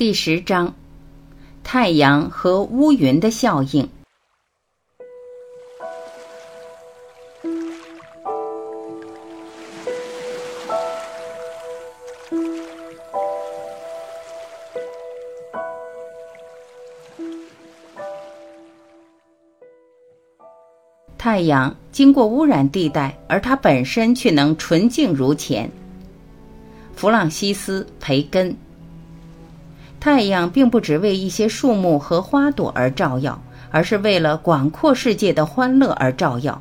第十章：太阳和乌云的效应。太阳经过污染地带，而它本身却能纯净如前。弗朗西斯·培根。太阳并不只为一些树木和花朵而照耀，而是为了广阔世界的欢乐而照耀。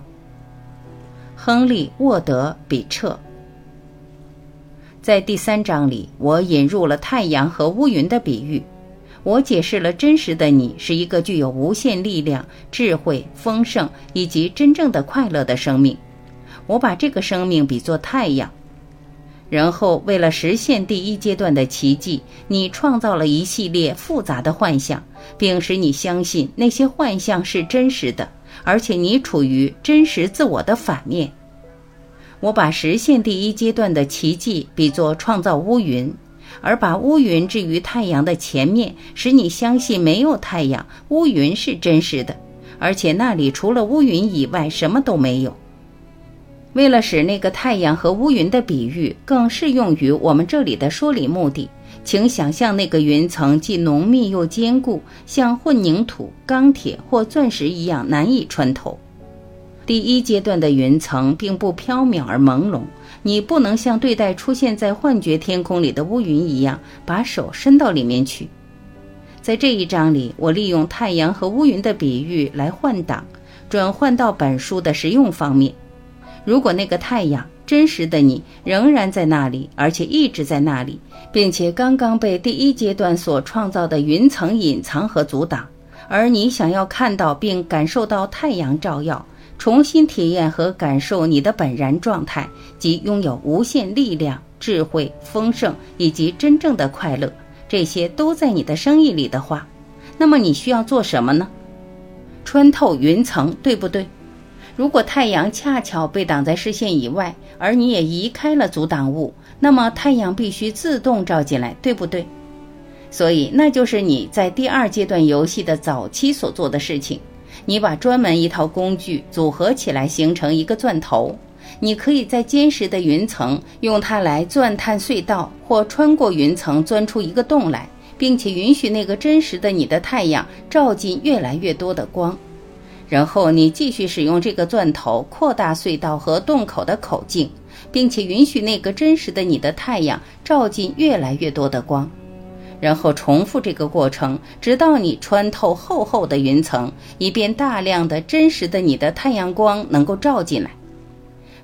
亨利·沃德·比彻。在第三章里，我引入了太阳和乌云的比喻。我解释了真实的你是一个具有无限力量、智慧、丰盛以及真正的快乐的生命。我把这个生命比作太阳。然后，为了实现第一阶段的奇迹，你创造了一系列复杂的幻象，并使你相信那些幻象是真实的，而且你处于真实自我的反面。我把实现第一阶段的奇迹比作创造乌云。而把乌云置于太阳的前面，使你相信没有太阳，乌云是真实的，而且那里除了乌云以外什么都没有。为了使那个太阳和乌云的比喻更适用于我们这里的说理目的，请想象那个云层既浓密又坚固，像混凝土、钢铁或钻石一样难以穿透。第一阶段的云层并不飘渺而朦胧。你不能像对待出现在幻觉天空里的乌云一样，把手伸到里面去。在这一章里，我利用太阳和乌云的比喻来换挡，转换到本书的实用方面。如果那个太阳真实的你仍然在那里，而且一直在那里，并且刚刚被第一阶段所创造的云层隐藏和阻挡，而你想要看到并感受到太阳照耀。重新体验和感受你的本然状态，及拥有无限力量、智慧、丰盛以及真正的快乐，这些都在你的生意里的话，那么你需要做什么呢？穿透云层，对不对？如果太阳恰巧被挡在视线以外，而你也移开了阻挡物，那么太阳必须自动照进来，对不对？所以，那就是你在第二阶段游戏的早期所做的事情。你把专门一套工具组合起来，形成一个钻头。你可以在坚实的云层用它来钻探隧道，或穿过云层钻出一个洞来，并且允许那个真实的你的太阳照进越来越多的光。然后你继续使用这个钻头扩大隧道和洞口的口径，并且允许那个真实的你的太阳照进越来越多的光。然后重复这个过程，直到你穿透厚厚的云层，以便大量的真实的你的太阳光能够照进来。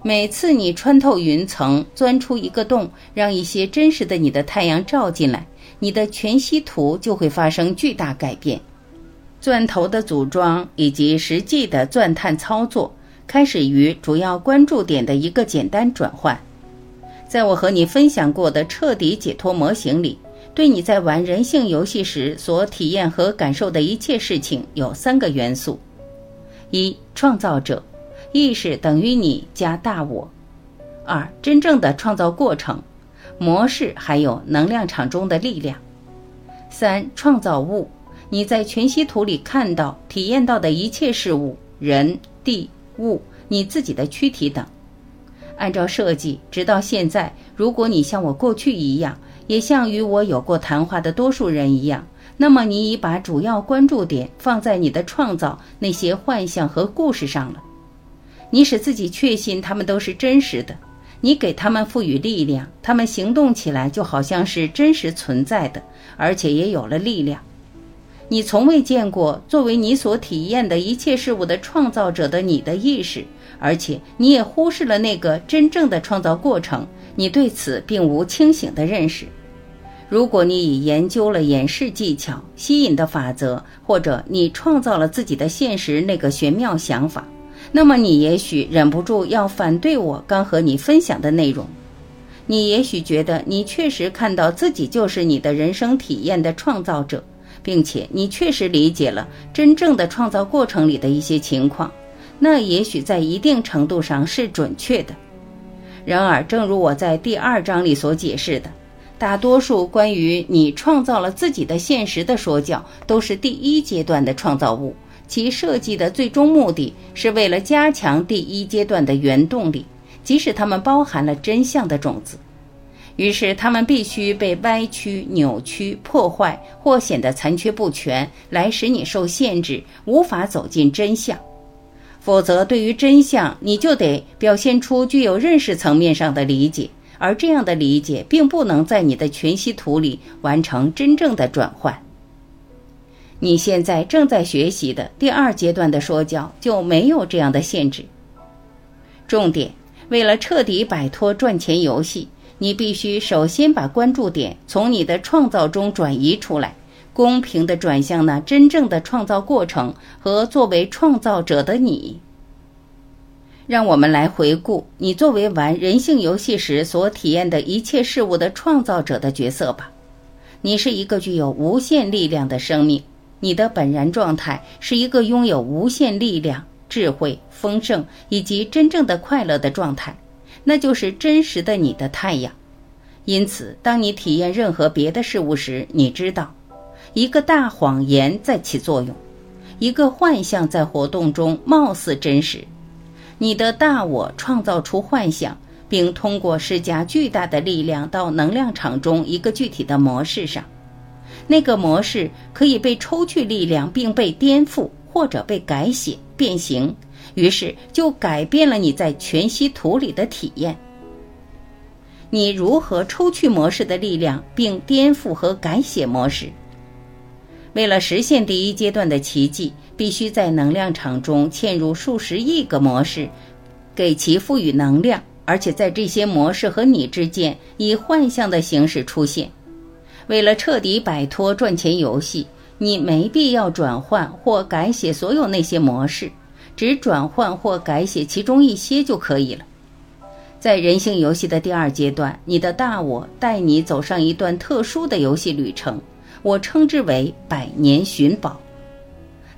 每次你穿透云层，钻出一个洞，让一些真实的你的太阳照进来，你的全息图就会发生巨大改变。钻头的组装以及实际的钻探操作，开始于主要关注点的一个简单转换。在我和你分享过的彻底解脱模型里。对你在玩人性游戏时所体验和感受的一切事情有三个元素：一、创造者意识等于你加大我；二、真正的创造过程模式，还有能量场中的力量；三、创造物你在全息图里看到、体验到的一切事物、人、地、物、你自己的躯体等。按照设计，直到现在，如果你像我过去一样。也像与我有过谈话的多数人一样，那么你已把主要关注点放在你的创造那些幻象和故事上了。你使自己确信他们都是真实的，你给他们赋予力量，他们行动起来就好像是真实存在的，而且也有了力量。你从未见过作为你所体验的一切事物的创造者的你的意识，而且你也忽视了那个真正的创造过程。你对此并无清醒的认识。如果你已研究了演示技巧、吸引的法则，或者你创造了自己的现实那个玄妙想法，那么你也许忍不住要反对我刚和你分享的内容。你也许觉得你确实看到自己就是你的人生体验的创造者，并且你确实理解了真正的创造过程里的一些情况，那也许在一定程度上是准确的。然而，正如我在第二章里所解释的。大多数关于你创造了自己的现实的说教，都是第一阶段的创造物，其设计的最终目的是为了加强第一阶段的原动力，即使它们包含了真相的种子。于是，他们必须被歪曲、扭曲、破坏或显得残缺不全，来使你受限制，无法走进真相。否则，对于真相，你就得表现出具有认识层面上的理解。而这样的理解并不能在你的全息图里完成真正的转换。你现在正在学习的第二阶段的说教就没有这样的限制。重点，为了彻底摆脱赚钱游戏，你必须首先把关注点从你的创造中转移出来，公平地转向那真正的创造过程和作为创造者的你。让我们来回顾你作为玩人性游戏时所体验的一切事物的创造者的角色吧。你是一个具有无限力量的生命，你的本然状态是一个拥有无限力量、智慧、丰盛以及真正的快乐的状态，那就是真实的你的太阳。因此，当你体验任何别的事物时，你知道，一个大谎言在起作用，一个幻象在活动中貌似真实。你的大我创造出幻想，并通过施加巨大的力量到能量场中一个具体的模式上。那个模式可以被抽去力量，并被颠覆或者被改写、变形，于是就改变了你在全息图里的体验。你如何抽去模式的力量，并颠覆和改写模式？为了实现第一阶段的奇迹。必须在能量场中嵌入数十亿个模式，给其赋予能量，而且在这些模式和你之间以幻象的形式出现。为了彻底摆脱赚钱游戏，你没必要转换或改写所有那些模式，只转换或改写其中一些就可以了。在人性游戏的第二阶段，你的大我带你走上一段特殊的游戏旅程，我称之为百年寻宝。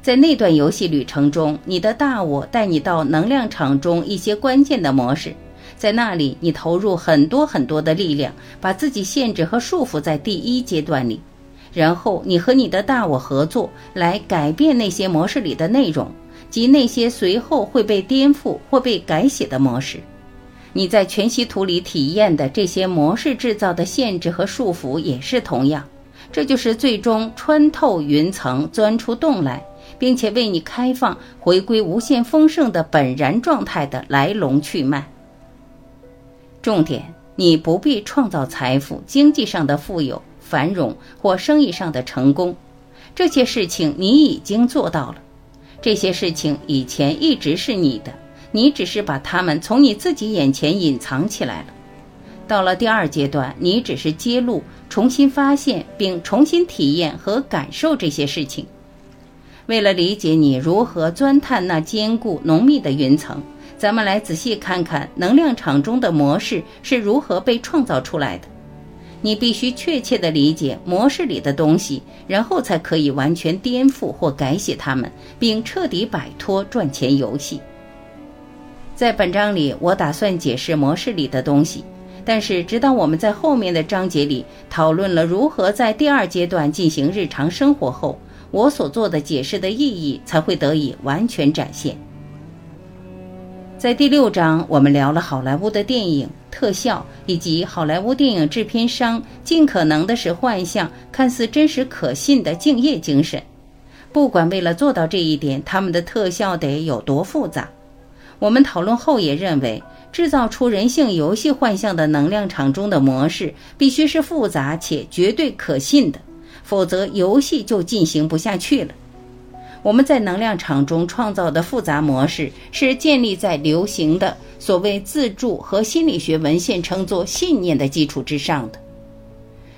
在那段游戏旅程中，你的大我带你到能量场中一些关键的模式，在那里你投入很多很多的力量，把自己限制和束缚在第一阶段里，然后你和你的大我合作来改变那些模式里的内容，及那些随后会被颠覆或被改写的模式。你在全息图里体验的这些模式制造的限制和束缚也是同样，这就是最终穿透云层钻出洞来。并且为你开放回归无限丰盛的本然状态的来龙去脉。重点，你不必创造财富、经济上的富有、繁荣或生意上的成功，这些事情你已经做到了。这些事情以前一直是你的，你只是把它们从你自己眼前隐藏起来了。到了第二阶段，你只是揭露、重新发现并重新体验和感受这些事情。为了理解你如何钻探那坚固浓密的云层，咱们来仔细看看能量场中的模式是如何被创造出来的。你必须确切地理解模式里的东西，然后才可以完全颠覆或改写它们，并彻底摆脱赚钱游戏。在本章里，我打算解释模式里的东西，但是直到我们在后面的章节里讨论了如何在第二阶段进行日常生活后。我所做的解释的意义才会得以完全展现。在第六章，我们聊了好莱坞的电影特效，以及好莱坞电影制片商尽可能的使幻象看似真实可信的敬业精神。不管为了做到这一点，他们的特效得有多复杂。我们讨论后也认为，制造出人性游戏幻象的能量场中的模式必须是复杂且绝对可信的。否则，游戏就进行不下去了。我们在能量场中创造的复杂模式，是建立在流行的所谓自助和心理学文献称作信念的基础之上的。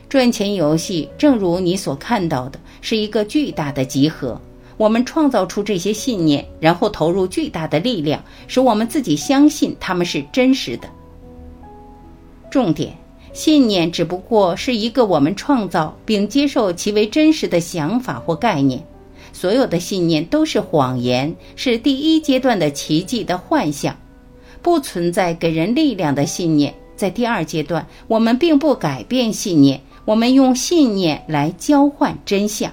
赚钱游戏，正如你所看到的，是一个巨大的集合。我们创造出这些信念，然后投入巨大的力量，使我们自己相信他们是真实的。重点。信念只不过是一个我们创造并接受其为真实的想法或概念，所有的信念都是谎言，是第一阶段的奇迹的幻象。不存在给人力量的信念，在第二阶段，我们并不改变信念，我们用信念来交换真相。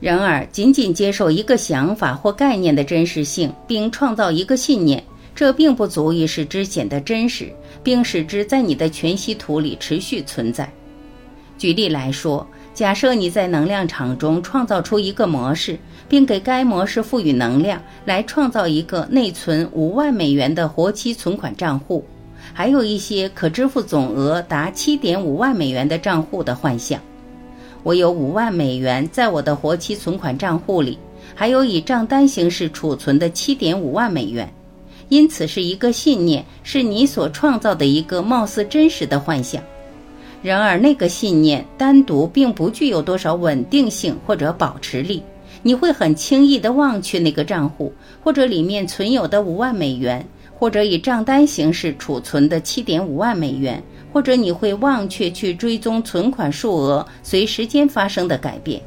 然而，仅仅接受一个想法或概念的真实性，并创造一个信念，这并不足以使之显得真实，并使之在你的全息图里持续存在。举例来说，假设你在能量场中创造出一个模式，并给该模式赋予能量，来创造一个内存五万美元的活期存款账户，还有一些可支付总额达七点五万美元的账户的幻象。我有五万美元在我的活期存款账户里，还有以账单形式储存的七点五万美元，因此是一个信念，是你所创造的一个貌似真实的幻想。然而，那个信念单独并不具有多少稳定性或者保持力，你会很轻易地忘却那个账户，或者里面存有的五万美元，或者以账单形式储存的七点五万美元。或者你会忘却去追踪存款数额随时间发生的改变，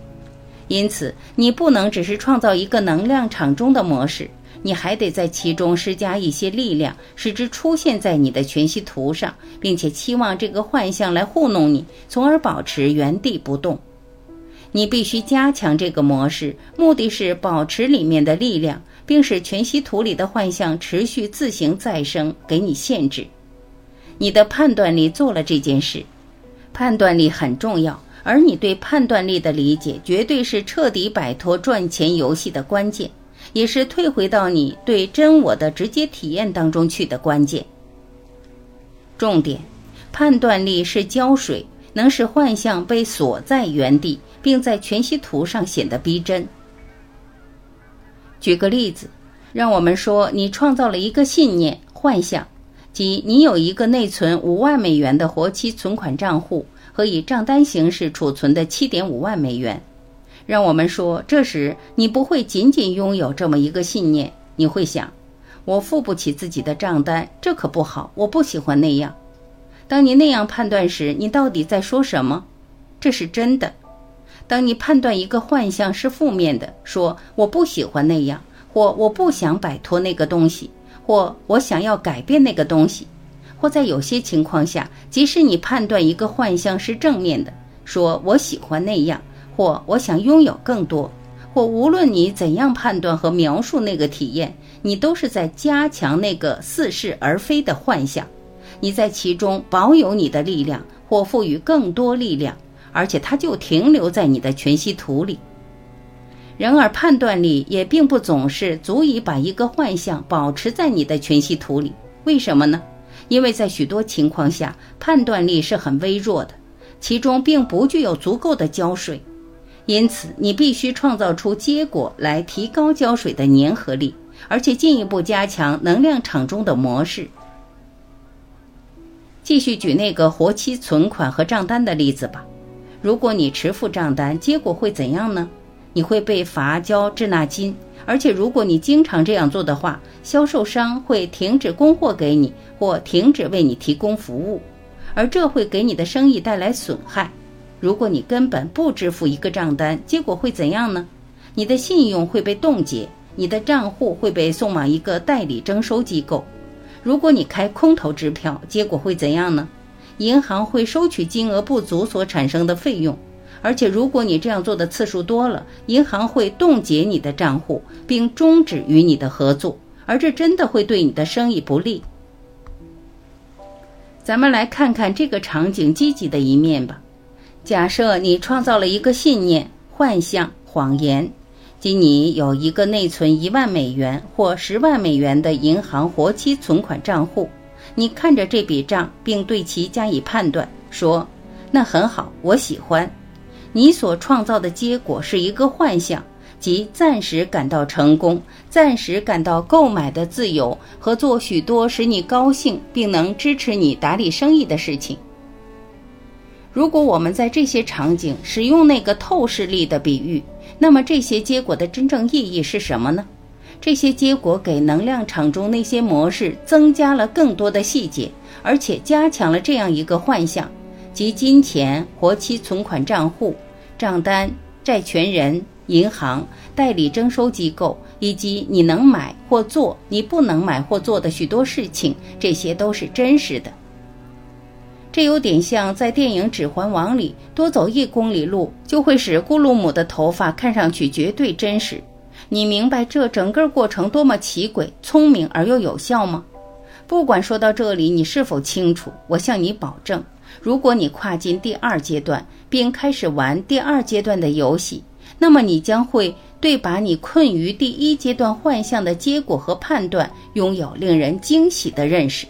因此你不能只是创造一个能量场中的模式，你还得在其中施加一些力量，使之出现在你的全息图上，并且期望这个幻象来糊弄你，从而保持原地不动。你必须加强这个模式，目的是保持里面的力量，并使全息图里的幻象持续自行再生，给你限制。你的判断力做了这件事，判断力很重要，而你对判断力的理解绝对是彻底摆脱赚钱游戏的关键，也是退回到你对真我的直接体验当中去的关键。重点，判断力是胶水，能使幻象被锁在原地，并在全息图上显得逼真。举个例子，让我们说你创造了一个信念幻象。即你有一个内存五万美元的活期存款账户和以账单形式储存的七点五万美元，让我们说，这时你不会仅仅拥有这么一个信念，你会想，我付不起自己的账单，这可不好，我不喜欢那样。当你那样判断时，你到底在说什么？这是真的。当你判断一个幻象是负面的，说我不喜欢那样，或我不想摆脱那个东西。或我想要改变那个东西，或在有些情况下，即使你判断一个幻象是正面的，说我喜欢那样，或我想拥有更多，或无论你怎样判断和描述那个体验，你都是在加强那个似是而非的幻象，你在其中保有你的力量，或赋予更多力量，而且它就停留在你的全息图里。然而，判断力也并不总是足以把一个幻象保持在你的全息图里。为什么呢？因为在许多情况下，判断力是很微弱的，其中并不具有足够的胶水。因此，你必须创造出结果来提高胶水的粘合力，而且进一步加强能量场中的模式。继续举那个活期存款和账单的例子吧。如果你迟付账单，结果会怎样呢？你会被罚交滞纳金，而且如果你经常这样做的话，销售商会停止供货给你，或停止为你提供服务，而这会给你的生意带来损害。如果你根本不支付一个账单，结果会怎样呢？你的信用会被冻结，你的账户会被送往一个代理征收机构。如果你开空头支票，结果会怎样呢？银行会收取金额不足所产生的费用。而且，如果你这样做的次数多了，银行会冻结你的账户，并终止与你的合作，而这真的会对你的生意不利。咱们来看看这个场景积极的一面吧。假设你创造了一个信念、幻象、谎言，即你有一个内存一万美元或十万美元的银行活期存款账户，你看着这笔账，并对其加以判断，说：“那很好，我喜欢。”你所创造的结果是一个幻象，即暂时感到成功，暂时感到购买的自由和做许多使你高兴并能支持你打理生意的事情。如果我们在这些场景使用那个透视力的比喻，那么这些结果的真正意义是什么呢？这些结果给能量场中那些模式增加了更多的细节，而且加强了这样一个幻象，即金钱、活期存款账户。账单、债权人、银行、代理征收机构，以及你能买或做、你不能买或做的许多事情，这些都是真实的。这有点像在电影《指环王》里，多走一公里路就会使咕噜姆的头发看上去绝对真实。你明白这整个过程多么奇诡、聪明而又有效吗？不管说到这里你是否清楚，我向你保证，如果你跨进第二阶段，并开始玩第二阶段的游戏，那么你将会对把你困于第一阶段幻象的结果和判断拥有令人惊喜的认识。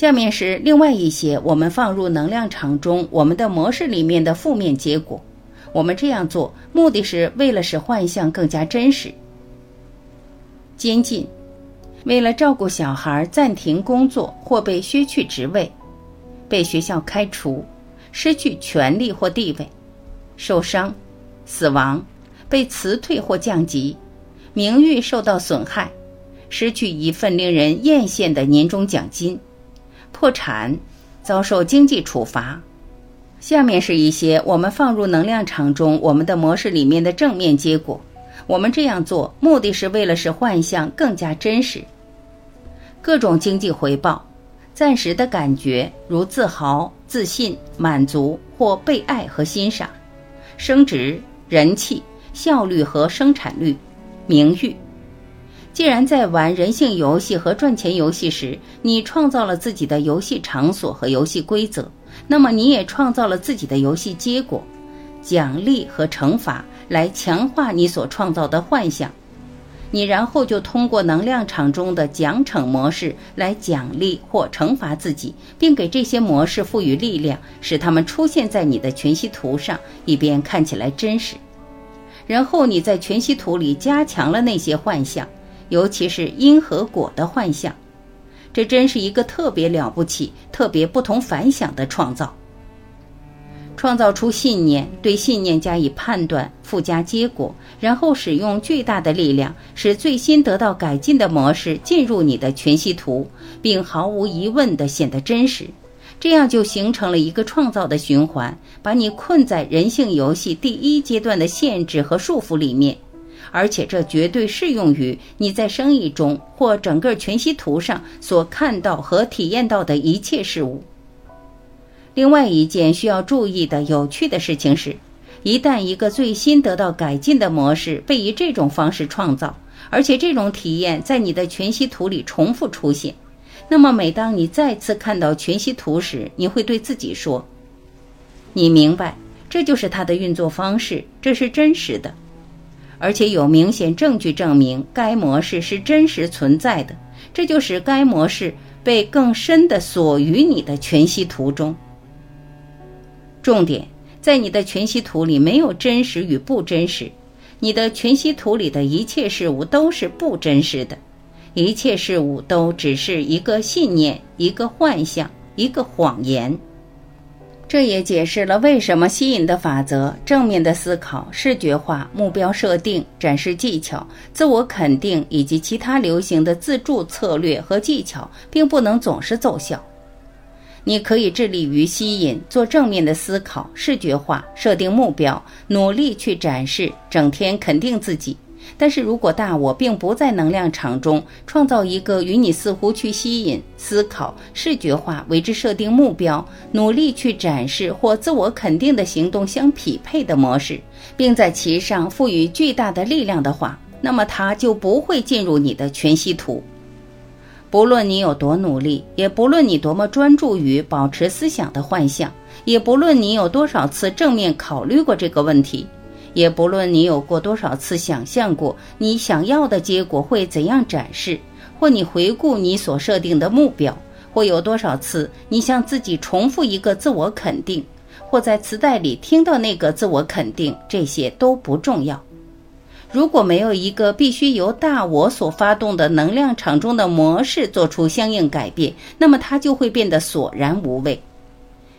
下面是另外一些我们放入能量场中我们的模式里面的负面结果。我们这样做目的是为了使幻象更加真实。监禁，为了照顾小孩暂停工作或被削去职位，被学校开除，失去权利或地位，受伤，死亡，被辞退或降级，名誉受到损害，失去一份令人艳羡的年终奖金。破产，遭受经济处罚。下面是一些我们放入能量场中我们的模式里面的正面结果。我们这样做目的是为了使幻象更加真实。各种经济回报，暂时的感觉如自豪、自信、满足或被爱和欣赏，升职、人气、效率和生产率，名誉。既然在玩人性游戏和赚钱游戏时，你创造了自己的游戏场所和游戏规则，那么你也创造了自己的游戏结果、奖励和惩罚，来强化你所创造的幻想。你然后就通过能量场中的奖惩模式来奖励或惩罚自己，并给这些模式赋予力量，使它们出现在你的全息图上，以便看起来真实。然后你在全息图里加强了那些幻象。尤其是因和果的幻象，这真是一个特别了不起、特别不同凡响的创造。创造出信念，对信念加以判断、附加结果，然后使用巨大的力量，使最新得到改进的模式进入你的全息图，并毫无疑问地显得真实。这样就形成了一个创造的循环，把你困在人性游戏第一阶段的限制和束缚里面。而且这绝对适用于你在生意中或整个全息图上所看到和体验到的一切事物。另外一件需要注意的有趣的事情是，一旦一个最新得到改进的模式被以这种方式创造，而且这种体验在你的全息图里重复出现，那么每当你再次看到全息图时，你会对自己说：“你明白，这就是它的运作方式，这是真实的。”而且有明显证据证明该模式是真实存在的，这就使该模式被更深的锁于你的全息图中。重点在你的全息图里没有真实与不真实，你的全息图里的一切事物都是不真实的，一切事物都只是一个信念、一个幻象、一个谎言。这也解释了为什么吸引的法则、正面的思考、视觉化、目标设定、展示技巧、自我肯定以及其他流行的自助策略和技巧，并不能总是奏效。你可以致力于吸引，做正面的思考、视觉化、设定目标，努力去展示，整天肯定自己。但是如果大我并不在能量场中创造一个与你似乎去吸引、思考、视觉化、为之设定目标、努力去展示或自我肯定的行动相匹配的模式，并在其上赋予巨大的力量的话，那么它就不会进入你的全息图。不论你有多努力，也不论你多么专注于保持思想的幻象，也不论你有多少次正面考虑过这个问题。也不论你有过多少次想象过你想要的结果会怎样展示，或你回顾你所设定的目标，或有多少次你向自己重复一个自我肯定，或在磁带里听到那个自我肯定，这些都不重要。如果没有一个必须由大我所发动的能量场中的模式做出相应改变，那么它就会变得索然无味。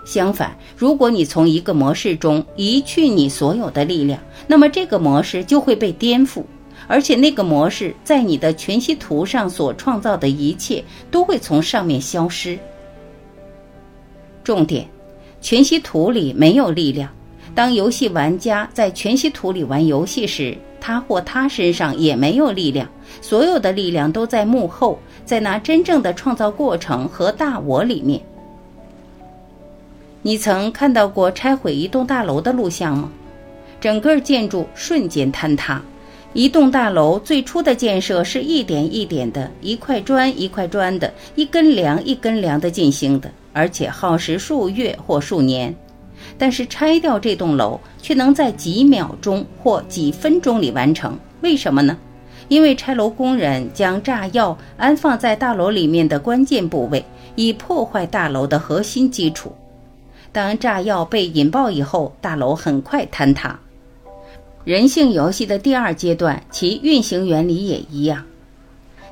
相反，如果你从一个模式中移去你所有的力量，那么这个模式就会被颠覆，而且那个模式在你的全息图上所创造的一切都会从上面消失。重点，全息图里没有力量，当游戏玩家在全息图里玩游戏时，他或她身上也没有力量，所有的力量都在幕后，在那真正的创造过程和大我里面。你曾看到过拆毁一栋大楼的录像吗？整个建筑瞬间坍塌。一栋大楼最初的建设是一点一点的，一块砖一块砖的，一根梁一根梁的进行的，而且耗时数月或数年。但是拆掉这栋楼却能在几秒钟或几分钟里完成，为什么呢？因为拆楼工人将炸药安放在大楼里面的关键部位，以破坏大楼的核心基础。当炸药被引爆以后，大楼很快坍塌。人性游戏的第二阶段，其运行原理也一样。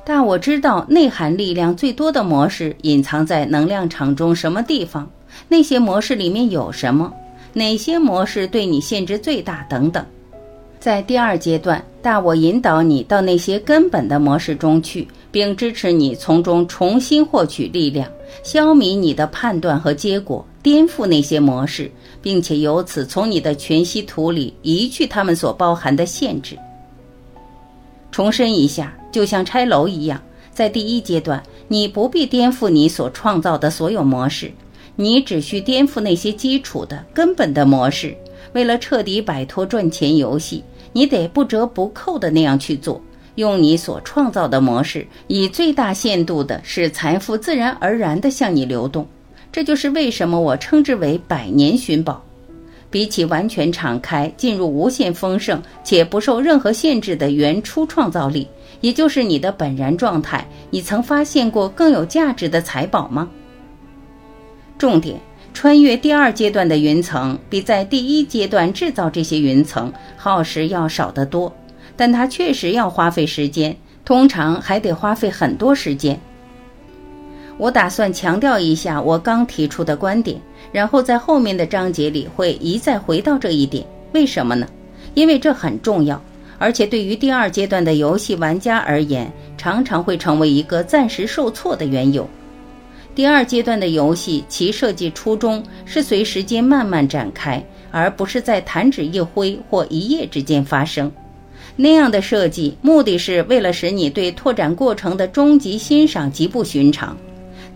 但我知道内含力量最多的模式隐藏在能量场中什么地方？那些模式里面有什么？哪些模式对你限制最大？等等。在第二阶段，大我引导你到那些根本的模式中去，并支持你从中重新获取力量，消弭你的判断和结果，颠覆那些模式。并且由此从你的全息图里移去它们所包含的限制。重申一下，就像拆楼一样，在第一阶段，你不必颠覆你所创造的所有模式，你只需颠覆那些基础的根本的模式。为了彻底摆脱赚钱游戏，你得不折不扣的那样去做，用你所创造的模式，以最大限度的使财富自然而然地向你流动。这就是为什么我称之为百年寻宝。比起完全敞开、进入无限丰盛且不受任何限制的原初创造力，也就是你的本然状态，你曾发现过更有价值的财宝吗？重点：穿越第二阶段的云层，比在第一阶段制造这些云层耗时要少得多，但它确实要花费时间，通常还得花费很多时间。我打算强调一下我刚提出的观点，然后在后面的章节里会一再回到这一点。为什么呢？因为这很重要，而且对于第二阶段的游戏玩家而言，常常会成为一个暂时受挫的缘由。第二阶段的游戏，其设计初衷是随时间慢慢展开，而不是在弹指一挥或一夜之间发生。那样的设计目的是为了使你对拓展过程的终极欣赏极不寻常。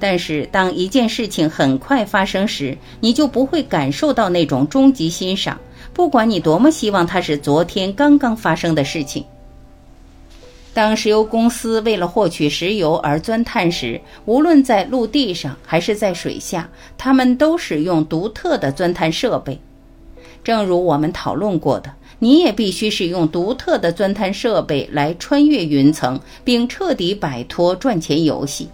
但是，当一件事情很快发生时，你就不会感受到那种终极欣赏，不管你多么希望它是昨天刚刚发生的事情。当石油公司为了获取石油而钻探时，无论在陆地上还是在水下，他们都使用独特的钻探设备。正如我们讨论过的，你也必须使用独特的钻探设备来穿越云层，并彻底摆脱赚钱游戏。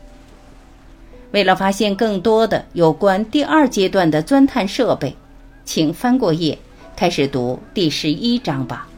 为了发现更多的有关第二阶段的钻探设备，请翻过页，开始读第十一章吧。